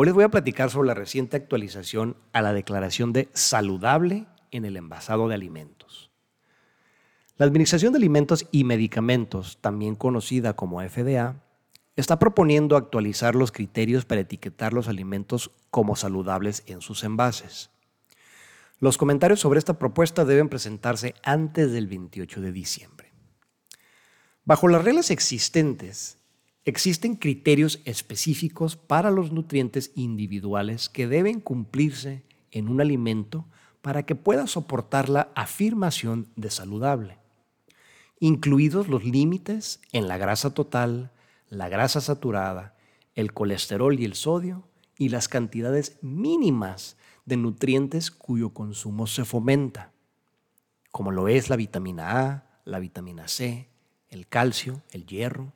Hoy les voy a platicar sobre la reciente actualización a la declaración de saludable en el envasado de alimentos. La Administración de Alimentos y Medicamentos, también conocida como FDA, está proponiendo actualizar los criterios para etiquetar los alimentos como saludables en sus envases. Los comentarios sobre esta propuesta deben presentarse antes del 28 de diciembre. Bajo las reglas existentes, Existen criterios específicos para los nutrientes individuales que deben cumplirse en un alimento para que pueda soportar la afirmación de saludable, incluidos los límites en la grasa total, la grasa saturada, el colesterol y el sodio y las cantidades mínimas de nutrientes cuyo consumo se fomenta, como lo es la vitamina A, la vitamina C, el calcio, el hierro,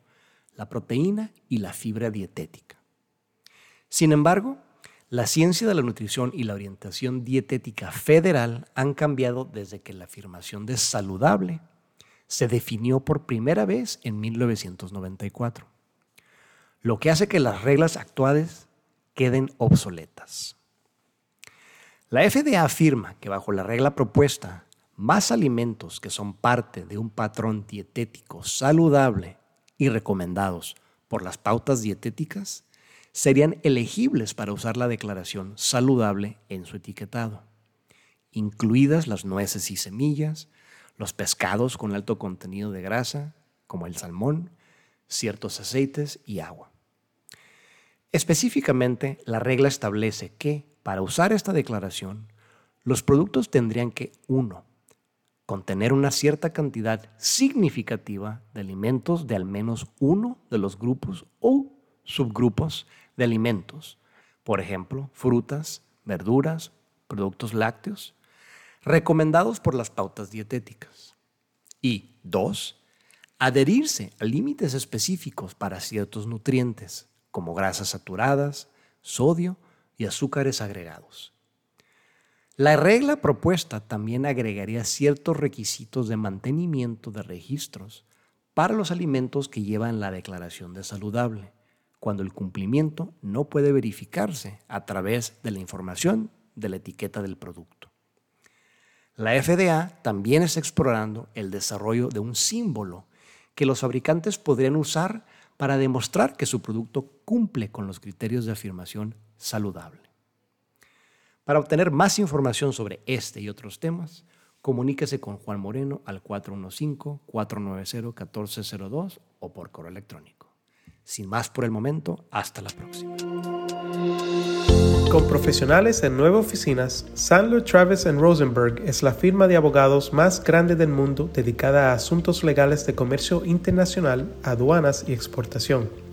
la proteína y la fibra dietética. Sin embargo, la ciencia de la nutrición y la orientación dietética federal han cambiado desde que la afirmación de saludable se definió por primera vez en 1994, lo que hace que las reglas actuales queden obsoletas. La FDA afirma que bajo la regla propuesta, más alimentos que son parte de un patrón dietético saludable y recomendados por las pautas dietéticas serían elegibles para usar la declaración saludable en su etiquetado, incluidas las nueces y semillas, los pescados con alto contenido de grasa, como el salmón, ciertos aceites y agua. Específicamente, la regla establece que, para usar esta declaración, los productos tendrían que 1 contener una cierta cantidad significativa de alimentos de al menos uno de los grupos o subgrupos de alimentos, por ejemplo, frutas, verduras, productos lácteos, recomendados por las pautas dietéticas. Y dos, adherirse a límites específicos para ciertos nutrientes, como grasas saturadas, sodio y azúcares agregados. La regla propuesta también agregaría ciertos requisitos de mantenimiento de registros para los alimentos que llevan la declaración de saludable, cuando el cumplimiento no puede verificarse a través de la información de la etiqueta del producto. La FDA también está explorando el desarrollo de un símbolo que los fabricantes podrían usar para demostrar que su producto cumple con los criterios de afirmación saludable. Para obtener más información sobre este y otros temas, comuníquese con Juan Moreno al 415-490-1402 o por correo electrónico. Sin más por el momento, hasta la próxima. Con profesionales en nueve oficinas, Sandler Travis Rosenberg es la firma de abogados más grande del mundo dedicada a asuntos legales de comercio internacional, aduanas y exportación.